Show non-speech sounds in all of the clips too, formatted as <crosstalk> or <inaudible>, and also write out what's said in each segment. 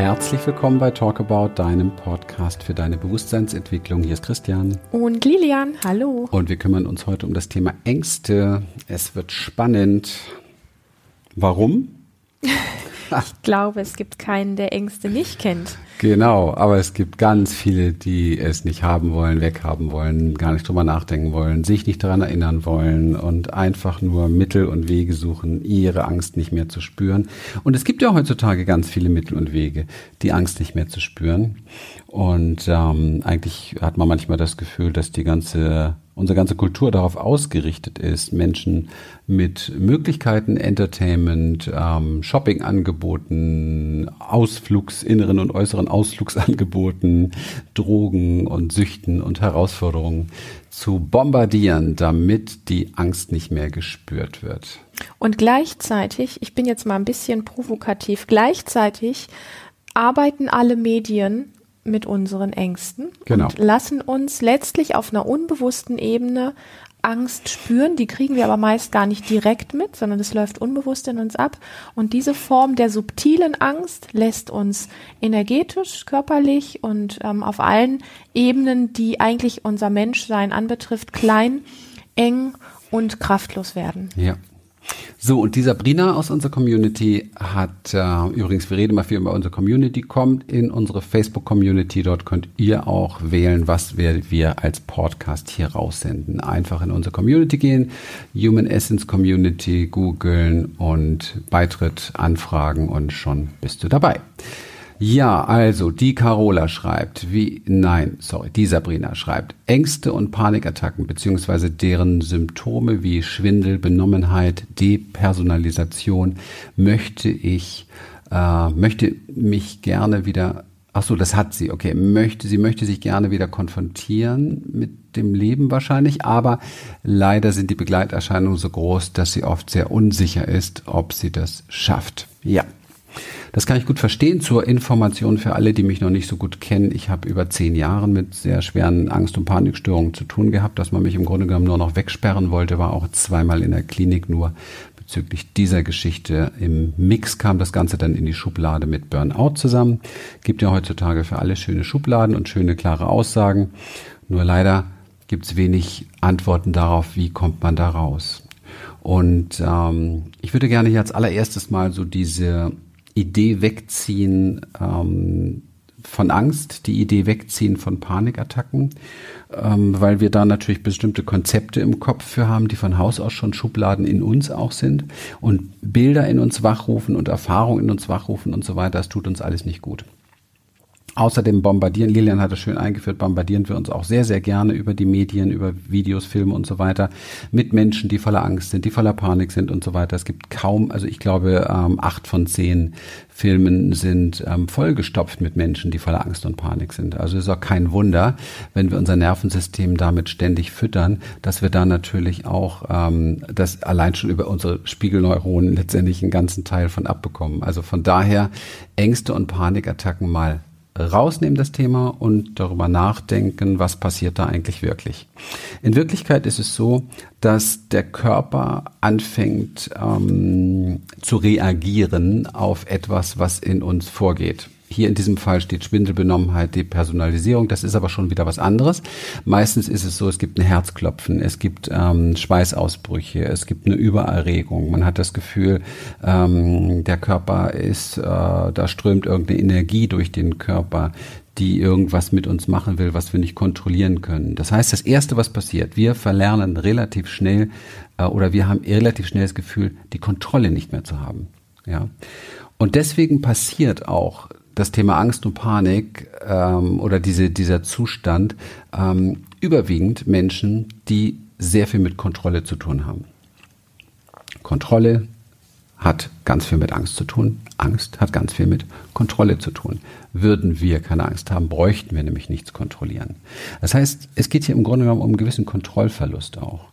Herzlich willkommen bei Talk About, deinem Podcast für deine Bewusstseinsentwicklung. Hier ist Christian. Und Lilian, hallo. Und wir kümmern uns heute um das Thema Ängste. Es wird spannend. Warum? <laughs> <laughs> ich glaube, es gibt keinen, der Ängste nicht kennt. Genau, aber es gibt ganz viele, die es nicht haben wollen, weghaben wollen, gar nicht drüber nachdenken wollen, sich nicht daran erinnern wollen und einfach nur Mittel und Wege suchen, ihre Angst nicht mehr zu spüren. Und es gibt ja heutzutage ganz viele Mittel und Wege, die Angst nicht mehr zu spüren. Und ähm, eigentlich hat man manchmal das Gefühl, dass die ganze unsere ganze Kultur darauf ausgerichtet ist, Menschen mit Möglichkeiten, Entertainment, ähm, Shoppingangeboten, Ausflugs, inneren und äußeren Ausflugsangeboten, Drogen und Süchten und Herausforderungen zu bombardieren, damit die Angst nicht mehr gespürt wird. Und gleichzeitig, ich bin jetzt mal ein bisschen provokativ, gleichzeitig arbeiten alle Medien mit unseren Ängsten genau. und lassen uns letztlich auf einer unbewussten Ebene Angst spüren. Die kriegen wir aber meist gar nicht direkt mit, sondern das läuft unbewusst in uns ab. Und diese Form der subtilen Angst lässt uns energetisch, körperlich und ähm, auf allen Ebenen, die eigentlich unser Menschsein anbetrifft, klein, eng und kraftlos werden. Ja. So, und die Sabrina aus unserer Community hat, äh, übrigens, wir reden mal viel über unsere Community, kommt in unsere Facebook-Community. Dort könnt ihr auch wählen, was wir, wir als Podcast hier raussenden. Einfach in unsere Community gehen, Human Essence Community googeln und Beitritt anfragen und schon bist du dabei. Ja, also die Carola schreibt, wie, nein, sorry, die Sabrina schreibt, Ängste und Panikattacken beziehungsweise deren Symptome wie Schwindel, Benommenheit, Depersonalisation möchte ich, äh, möchte mich gerne wieder, ach so, das hat sie, okay, möchte, sie möchte sich gerne wieder konfrontieren mit dem Leben wahrscheinlich, aber leider sind die Begleiterscheinungen so groß, dass sie oft sehr unsicher ist, ob sie das schafft. Ja, das kann ich gut verstehen. Zur Information für alle, die mich noch nicht so gut kennen. Ich habe über zehn Jahre mit sehr schweren Angst- und Panikstörungen zu tun gehabt, dass man mich im Grunde genommen nur noch wegsperren wollte, war auch zweimal in der Klinik nur bezüglich dieser Geschichte. Im Mix kam das Ganze dann in die Schublade mit Burnout zusammen. Gibt ja heutzutage für alle schöne Schubladen und schöne klare Aussagen. Nur leider gibt es wenig Antworten darauf, wie kommt man da raus. Und ähm, ich würde gerne als allererstes mal so diese Idee wegziehen ähm, von Angst, die Idee wegziehen von Panikattacken, ähm, weil wir da natürlich bestimmte Konzepte im Kopf für haben, die von Haus aus schon Schubladen in uns auch sind und Bilder in uns wachrufen und Erfahrungen in uns wachrufen und so weiter. Das tut uns alles nicht gut. Außerdem bombardieren, Lilian hat es schön eingeführt, bombardieren wir uns auch sehr, sehr gerne über die Medien, über Videos, Filme und so weiter mit Menschen, die voller Angst sind, die voller Panik sind und so weiter. Es gibt kaum, also ich glaube, ähm, acht von zehn Filmen sind ähm, vollgestopft mit Menschen, die voller Angst und Panik sind. Also es ist auch kein Wunder, wenn wir unser Nervensystem damit ständig füttern, dass wir da natürlich auch ähm, das allein schon über unsere Spiegelneuronen letztendlich einen ganzen Teil von abbekommen. Also von daher Ängste und Panikattacken mal rausnehmen das Thema und darüber nachdenken, was passiert da eigentlich wirklich. In Wirklichkeit ist es so, dass der Körper anfängt ähm, zu reagieren auf etwas, was in uns vorgeht. Hier in diesem Fall steht Schwindelbenommenheit, Depersonalisierung. Das ist aber schon wieder was anderes. Meistens ist es so, es gibt ein Herzklopfen, es gibt ähm, Schweißausbrüche, es gibt eine Übererregung. Man hat das Gefühl, ähm, der Körper ist, äh, da strömt irgendeine Energie durch den Körper, die irgendwas mit uns machen will, was wir nicht kontrollieren können. Das heißt, das Erste, was passiert, wir verlernen relativ schnell äh, oder wir haben relativ schnell das Gefühl, die Kontrolle nicht mehr zu haben. Ja. Und deswegen passiert auch das Thema Angst und Panik ähm, oder diese, dieser Zustand ähm, überwiegend Menschen, die sehr viel mit Kontrolle zu tun haben. Kontrolle hat ganz viel mit Angst zu tun. Angst hat ganz viel mit Kontrolle zu tun. Würden wir keine Angst haben, bräuchten wir nämlich nichts kontrollieren. Das heißt, es geht hier im Grunde genommen um einen gewissen Kontrollverlust auch.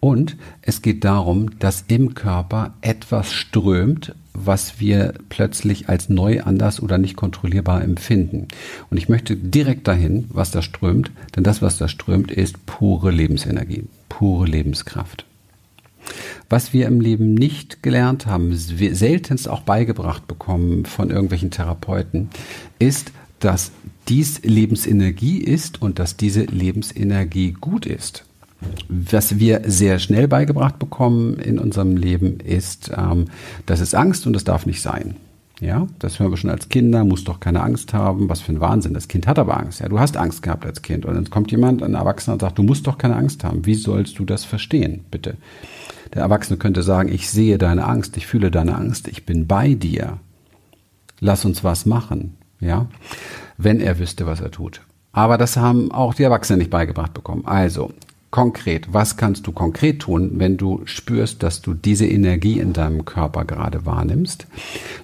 Und es geht darum, dass im Körper etwas strömt, was wir plötzlich als neu, anders oder nicht kontrollierbar empfinden. Und ich möchte direkt dahin, was da strömt, denn das, was da strömt, ist pure Lebensenergie, pure Lebenskraft. Was wir im Leben nicht gelernt haben, seltenst auch beigebracht bekommen von irgendwelchen Therapeuten, ist, dass dies Lebensenergie ist und dass diese Lebensenergie gut ist. Was wir sehr schnell beigebracht bekommen in unserem Leben ist, ähm, das ist Angst und das darf nicht sein. Ja, das hören wir schon als Kinder, muss doch keine Angst haben. Was für ein Wahnsinn. Das Kind hat aber Angst. Ja, du hast Angst gehabt als Kind. Und dann kommt jemand, ein Erwachsener, und sagt, du musst doch keine Angst haben. Wie sollst du das verstehen, bitte? Der Erwachsene könnte sagen, ich sehe deine Angst, ich fühle deine Angst, ich bin bei dir. Lass uns was machen. Ja, wenn er wüsste, was er tut. Aber das haben auch die Erwachsenen nicht beigebracht bekommen. Also, konkret, was kannst du konkret tun, wenn du spürst, dass du diese Energie in deinem Körper gerade wahrnimmst?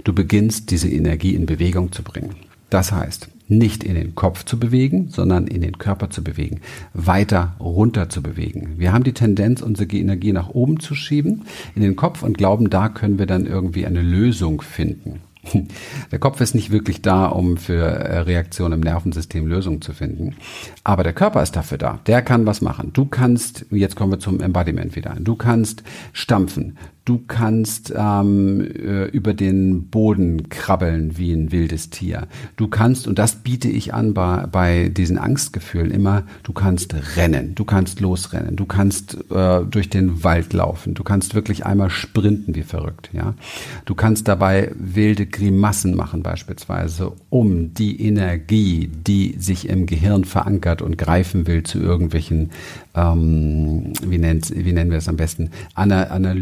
Du beginnst diese Energie in Bewegung zu bringen. Das heißt, nicht in den Kopf zu bewegen, sondern in den Körper zu bewegen, weiter runter zu bewegen. Wir haben die Tendenz, unsere Energie nach oben zu schieben, in den Kopf und glauben, da können wir dann irgendwie eine Lösung finden. <laughs> Der Kopf ist nicht wirklich da, um für äh, Reaktionen im Nervensystem Lösungen zu finden. Aber der Körper ist dafür da. Der kann was machen. Du kannst, jetzt kommen wir zum Embodiment wieder, du kannst stampfen, Du kannst ähm, äh, über den Boden krabbeln wie ein wildes Tier. Du kannst, und das biete ich an bei, bei diesen Angstgefühlen immer, du kannst rennen, du kannst losrennen, du kannst äh, durch den Wald laufen, du kannst wirklich einmal sprinten wie verrückt. Ja, Du kannst dabei wilde Grimassen machen beispielsweise, um die Energie, die sich im Gehirn verankert und greifen will zu irgendwelchen ähm, wie, wie nennen wir es am besten, Ana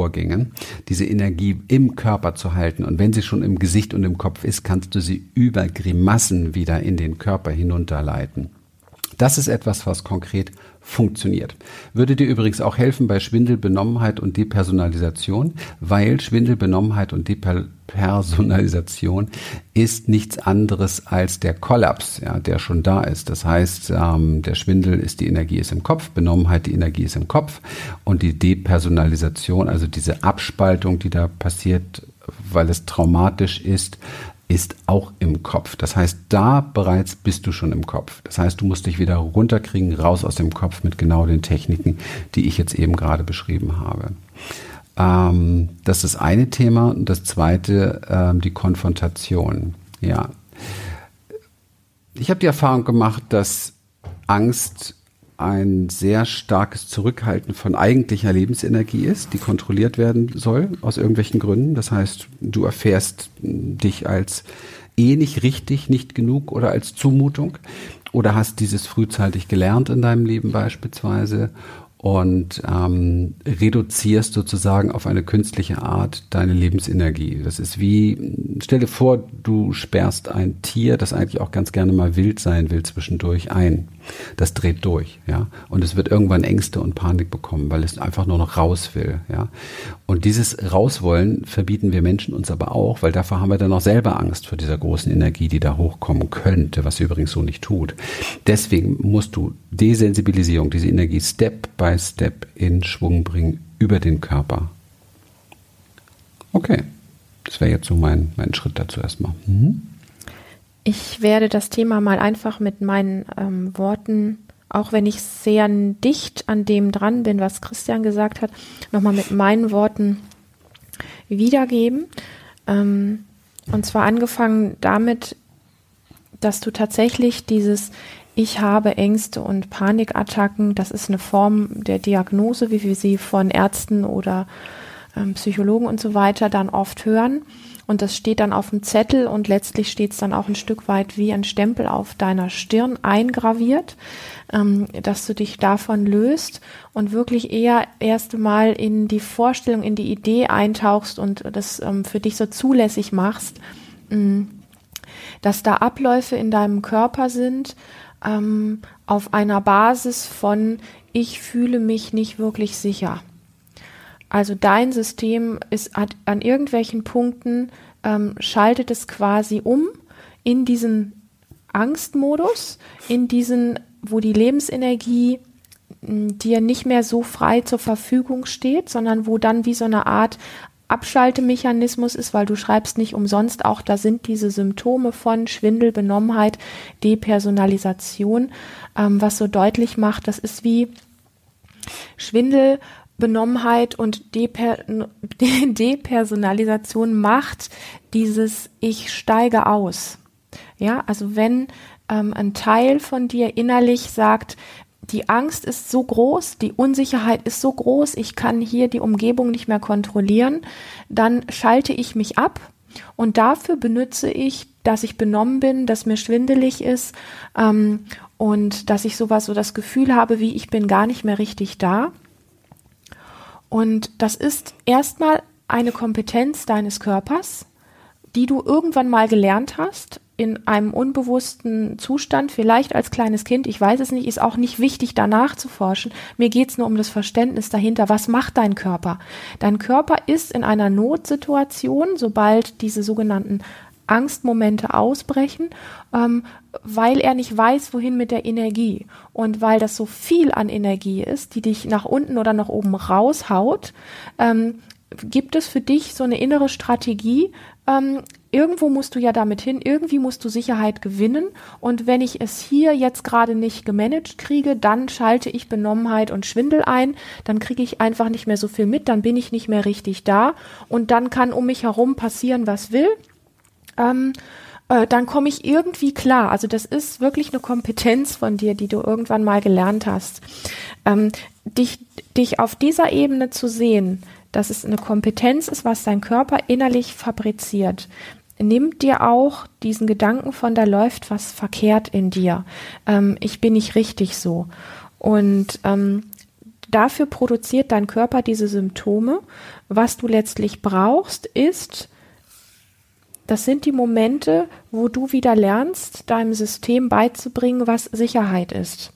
Analysevorgängen, diese Energie im Körper zu halten. Und wenn sie schon im Gesicht und im Kopf ist, kannst du sie über Grimassen wieder in den Körper hinunterleiten. Das ist etwas, was konkret funktioniert. Würde dir übrigens auch helfen bei Schwindel, Benommenheit und Depersonalisation, weil Schwindel, Benommenheit und Depersonalisation ist nichts anderes als der Kollaps, ja, der schon da ist. Das heißt, ähm, der Schwindel ist die Energie ist im Kopf, Benommenheit die Energie ist im Kopf und die Depersonalisation, also diese Abspaltung, die da passiert, weil es traumatisch ist, ist auch im Kopf. Das heißt, da bereits bist du schon im Kopf. Das heißt, du musst dich wieder runterkriegen, raus aus dem Kopf mit genau den Techniken, die ich jetzt eben gerade beschrieben habe. Ähm, das ist das eine Thema. Und das zweite, ähm, die Konfrontation. Ja. Ich habe die Erfahrung gemacht, dass Angst ein sehr starkes Zurückhalten von eigentlicher Lebensenergie ist, die kontrolliert werden soll aus irgendwelchen Gründen. Das heißt, du erfährst dich als eh nicht richtig, nicht genug oder als Zumutung oder hast dieses frühzeitig gelernt in deinem Leben beispielsweise und ähm, reduzierst sozusagen auf eine künstliche Art deine Lebensenergie. Das ist wie, stell dir vor, du sperrst ein Tier, das eigentlich auch ganz gerne mal wild sein will, zwischendurch ein. Das dreht durch, ja. Und es wird irgendwann Ängste und Panik bekommen, weil es einfach nur noch raus will, ja. Und dieses Rauswollen verbieten wir Menschen uns aber auch, weil dafür haben wir dann auch selber Angst vor dieser großen Energie, die da hochkommen könnte, was sie übrigens so nicht tut. Deswegen musst du Desensibilisierung, diese Energie Step by Step in Schwung bringen über den Körper. Okay, das wäre jetzt so mein, mein Schritt dazu erstmal. Mhm. Ich werde das Thema mal einfach mit meinen ähm, Worten, auch wenn ich sehr dicht an dem dran bin, was Christian gesagt hat, nochmal mit meinen Worten wiedergeben. Ähm, und zwar angefangen damit, dass du tatsächlich dieses ich habe Ängste und Panikattacken. Das ist eine Form der Diagnose, wie wir sie von Ärzten oder ähm, Psychologen und so weiter dann oft hören. Und das steht dann auf dem Zettel und letztlich steht es dann auch ein Stück weit wie ein Stempel auf deiner Stirn eingraviert, ähm, dass du dich davon löst und wirklich eher erst mal in die Vorstellung, in die Idee eintauchst und das ähm, für dich so zulässig machst, mh, dass da Abläufe in deinem Körper sind, ähm, auf einer Basis von ich fühle mich nicht wirklich sicher. Also dein System ist hat an irgendwelchen Punkten ähm, schaltet es quasi um in diesen Angstmodus, in diesen, wo die Lebensenergie dir nicht mehr so frei zur Verfügung steht, sondern wo dann wie so eine Art Abschaltemechanismus ist, weil du schreibst nicht umsonst auch, da sind diese Symptome von Schwindel, Benommenheit, Depersonalisation, ähm, was so deutlich macht, das ist wie Schwindel Benommenheit und Deper <laughs> Depersonalisation macht dieses Ich steige aus. Ja, also wenn ähm, ein Teil von dir innerlich sagt, die Angst ist so groß, die Unsicherheit ist so groß, ich kann hier die Umgebung nicht mehr kontrollieren, dann schalte ich mich ab und dafür benutze ich, dass ich benommen bin, dass mir schwindelig ist ähm, und dass ich sowas so das Gefühl habe, wie ich bin gar nicht mehr richtig da. Und das ist erstmal eine Kompetenz deines Körpers, die du irgendwann mal gelernt hast, in einem unbewussten Zustand, vielleicht als kleines Kind, ich weiß es nicht, ist auch nicht wichtig, danach zu forschen. Mir geht es nur um das Verständnis dahinter. Was macht dein Körper? Dein Körper ist in einer Notsituation, sobald diese sogenannten Angstmomente ausbrechen, ähm, weil er nicht weiß, wohin mit der Energie. Und weil das so viel an Energie ist, die dich nach unten oder nach oben raushaut, ähm, gibt es für dich so eine innere Strategie, ähm, irgendwo musst du ja damit hin, irgendwie musst du Sicherheit gewinnen. Und wenn ich es hier jetzt gerade nicht gemanagt kriege, dann schalte ich Benommenheit und Schwindel ein, dann kriege ich einfach nicht mehr so viel mit, dann bin ich nicht mehr richtig da und dann kann um mich herum passieren, was will. Ähm, äh, dann komme ich irgendwie klar. Also das ist wirklich eine Kompetenz von dir, die du irgendwann mal gelernt hast. Ähm, dich, dich auf dieser Ebene zu sehen, dass es eine Kompetenz ist, was dein Körper innerlich fabriziert. Nimm dir auch diesen Gedanken von, da läuft was verkehrt in dir. Ähm, ich bin nicht richtig so. Und ähm, dafür produziert dein Körper diese Symptome. Was du letztlich brauchst, ist, das sind die Momente, wo du wieder lernst, deinem System beizubringen, was Sicherheit ist.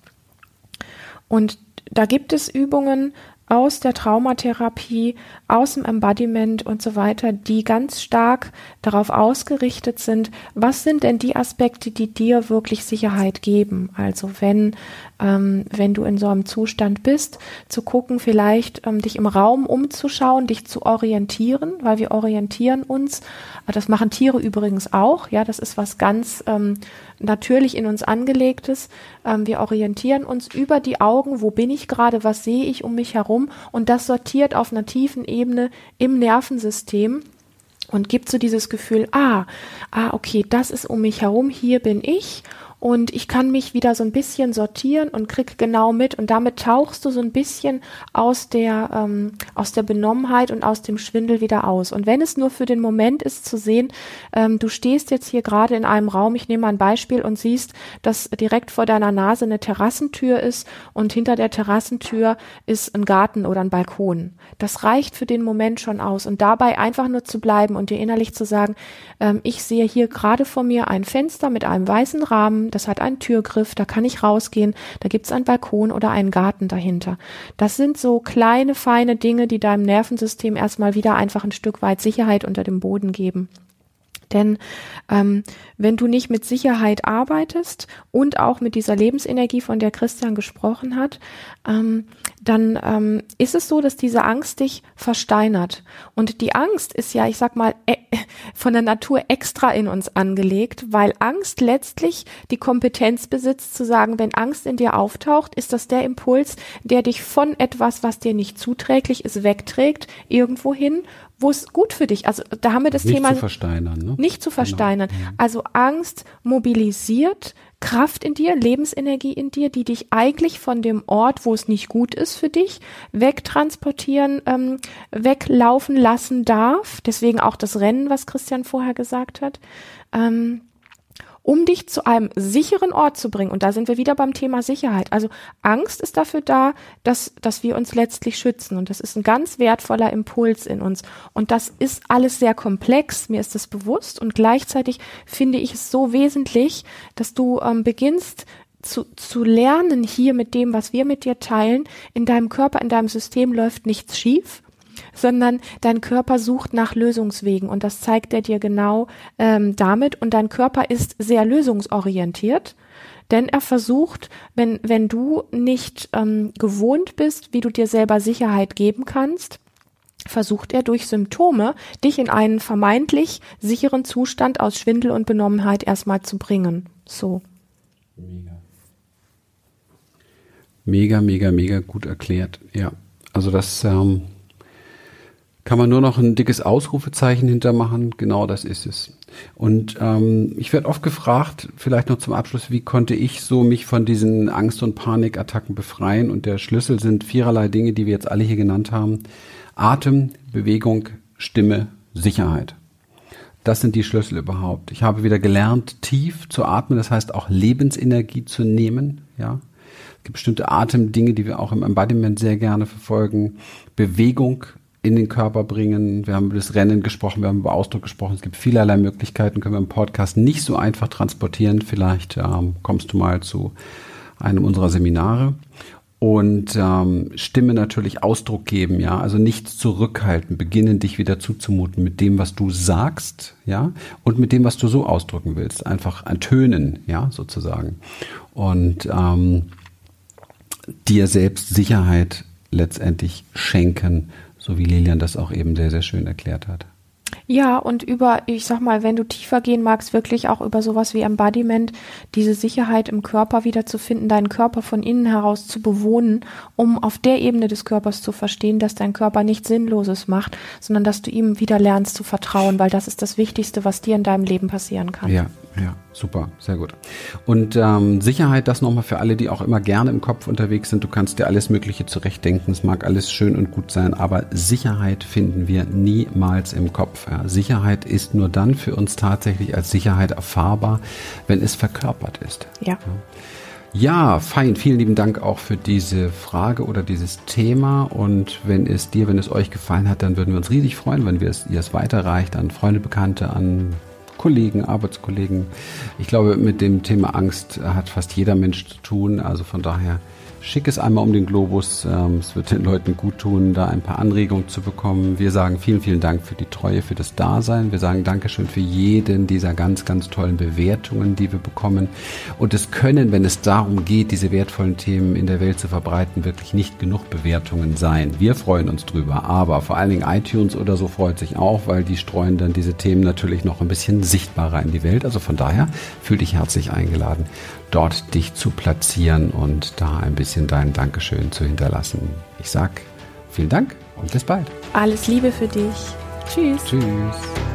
Und da gibt es Übungen, aus der Traumatherapie, aus dem Embodiment und so weiter, die ganz stark darauf ausgerichtet sind, was sind denn die Aspekte, die dir wirklich Sicherheit geben? Also wenn, ähm, wenn du in so einem Zustand bist, zu gucken, vielleicht ähm, dich im Raum umzuschauen, dich zu orientieren, weil wir orientieren uns. Das machen Tiere übrigens auch. Ja, das ist was ganz ähm, natürlich in uns angelegtes. Ähm, wir orientieren uns über die Augen, wo bin ich gerade, was sehe ich um mich herum und das sortiert auf einer tiefen Ebene im Nervensystem und gibt so dieses Gefühl, ah, ah, okay, das ist um mich herum, hier bin ich und ich kann mich wieder so ein bisschen sortieren und krieg genau mit und damit tauchst du so ein bisschen aus der ähm, aus der Benommenheit und aus dem Schwindel wieder aus. Und wenn es nur für den Moment ist zu sehen, ähm, du stehst jetzt hier gerade in einem Raum, ich nehme ein Beispiel und siehst, dass direkt vor deiner Nase eine Terrassentür ist und hinter der Terrassentür ist ein Garten oder ein Balkon. Das reicht für den Moment schon aus und dabei einfach nur zu bleiben und dir innerlich zu sagen, ähm, ich sehe hier gerade vor mir ein Fenster mit einem weißen Rahmen, das hat einen Türgriff, da kann ich rausgehen, da gibt's einen Balkon oder einen Garten dahinter. Das sind so kleine, feine Dinge, die deinem Nervensystem erstmal wieder einfach ein Stück weit Sicherheit unter dem Boden geben. Denn ähm, wenn du nicht mit Sicherheit arbeitest und auch mit dieser Lebensenergie, von der Christian gesprochen hat, ähm, dann ähm, ist es so, dass diese Angst dich versteinert. Und die Angst ist ja, ich sag mal, e <laughs> von der Natur extra in uns angelegt, weil Angst letztlich die Kompetenz besitzt zu sagen, wenn Angst in dir auftaucht, ist das der Impuls, der dich von etwas, was dir nicht zuträglich ist, wegträgt, irgendwo hin, wo es gut für dich, also da haben wir das nicht Thema. Nicht zu versteinern, ne? Nicht zu versteinern. Genau. Also Angst mobilisiert Kraft in dir, Lebensenergie in dir, die dich eigentlich von dem Ort, wo es nicht gut ist für dich, wegtransportieren, ähm, weglaufen lassen darf. Deswegen auch das Rennen, was Christian vorher gesagt hat. Ähm, um dich zu einem sicheren Ort zu bringen. Und da sind wir wieder beim Thema Sicherheit. Also Angst ist dafür da, dass, dass wir uns letztlich schützen. Und das ist ein ganz wertvoller Impuls in uns. Und das ist alles sehr komplex. Mir ist das bewusst. Und gleichzeitig finde ich es so wesentlich, dass du ähm, beginnst, zu, zu lernen hier mit dem, was wir mit dir teilen. In deinem Körper, in deinem System läuft nichts schief sondern dein Körper sucht nach Lösungswegen und das zeigt er dir genau ähm, damit und dein Körper ist sehr lösungsorientiert. Denn er versucht, wenn, wenn du nicht ähm, gewohnt bist, wie du dir selber Sicherheit geben kannst, versucht er durch Symptome, dich in einen vermeintlich sicheren Zustand aus Schwindel und Benommenheit erstmal zu bringen. So. Mega. Mega, mega, mega gut erklärt. Ja. Also das ähm, kann man nur noch ein dickes Ausrufezeichen hintermachen. Genau das ist es. Und ähm, ich werde oft gefragt, vielleicht noch zum Abschluss, wie konnte ich so mich von diesen Angst- und Panikattacken befreien? Und der Schlüssel sind viererlei Dinge, die wir jetzt alle hier genannt haben. Atem, Bewegung, Stimme, Sicherheit. Das sind die Schlüssel überhaupt. Ich habe wieder gelernt, tief zu atmen, das heißt auch Lebensenergie zu nehmen, ja. Es gibt bestimmte Atemdinge, die wir auch im Embodiment sehr gerne verfolgen. Bewegung in den Körper bringen. Wir haben über das Rennen gesprochen, wir haben über Ausdruck gesprochen. Es gibt vielerlei Möglichkeiten, können wir im Podcast nicht so einfach transportieren. Vielleicht ähm, kommst du mal zu einem unserer Seminare und ähm, Stimme natürlich Ausdruck geben, ja, also nichts zurückhalten, beginnen dich wieder zuzumuten mit dem, was du sagst, ja, und mit dem, was du so ausdrücken willst, einfach ertönen, ja, sozusagen und ähm, dir selbst Sicherheit letztendlich schenken, so wie Lilian das auch eben sehr, sehr schön erklärt hat. Ja, und über, ich sag mal, wenn du tiefer gehen magst, wirklich auch über sowas wie Embodiment, diese Sicherheit im Körper wiederzufinden, deinen Körper von innen heraus zu bewohnen, um auf der Ebene des Körpers zu verstehen, dass dein Körper nichts Sinnloses macht, sondern dass du ihm wieder lernst zu vertrauen, weil das ist das Wichtigste, was dir in deinem Leben passieren kann. Ja, ja, super, sehr gut. Und ähm, Sicherheit, das nochmal für alle, die auch immer gerne im Kopf unterwegs sind. Du kannst dir alles Mögliche zurechtdenken. Es mag alles schön und gut sein, aber Sicherheit finden wir niemals im Kopf. Ja. Sicherheit ist nur dann für uns tatsächlich als Sicherheit erfahrbar, wenn es verkörpert ist. Ja. ja. Ja, fein. Vielen lieben Dank auch für diese Frage oder dieses Thema. Und wenn es dir, wenn es euch gefallen hat, dann würden wir uns riesig freuen, wenn wir es, ihr es weiterreicht an Freunde, Bekannte, an Kollegen, Arbeitskollegen. Ich glaube, mit dem Thema Angst hat fast jeder Mensch zu tun. Also von daher Schick es einmal um den Globus. Ähm, es wird den Leuten gut tun, da ein paar Anregungen zu bekommen. Wir sagen vielen, vielen Dank für die Treue, für das Dasein. Wir sagen Dankeschön für jeden dieser ganz, ganz tollen Bewertungen, die wir bekommen. Und es können, wenn es darum geht, diese wertvollen Themen in der Welt zu verbreiten, wirklich nicht genug Bewertungen sein. Wir freuen uns drüber. Aber vor allen Dingen iTunes oder so freut sich auch, weil die streuen dann diese Themen natürlich noch ein bisschen sichtbarer in die Welt. Also von daher fühl dich herzlich eingeladen dort dich zu platzieren und da ein bisschen dein Dankeschön zu hinterlassen. Ich sag vielen Dank und bis bald. Alles Liebe für dich. Tschüss. Tschüss.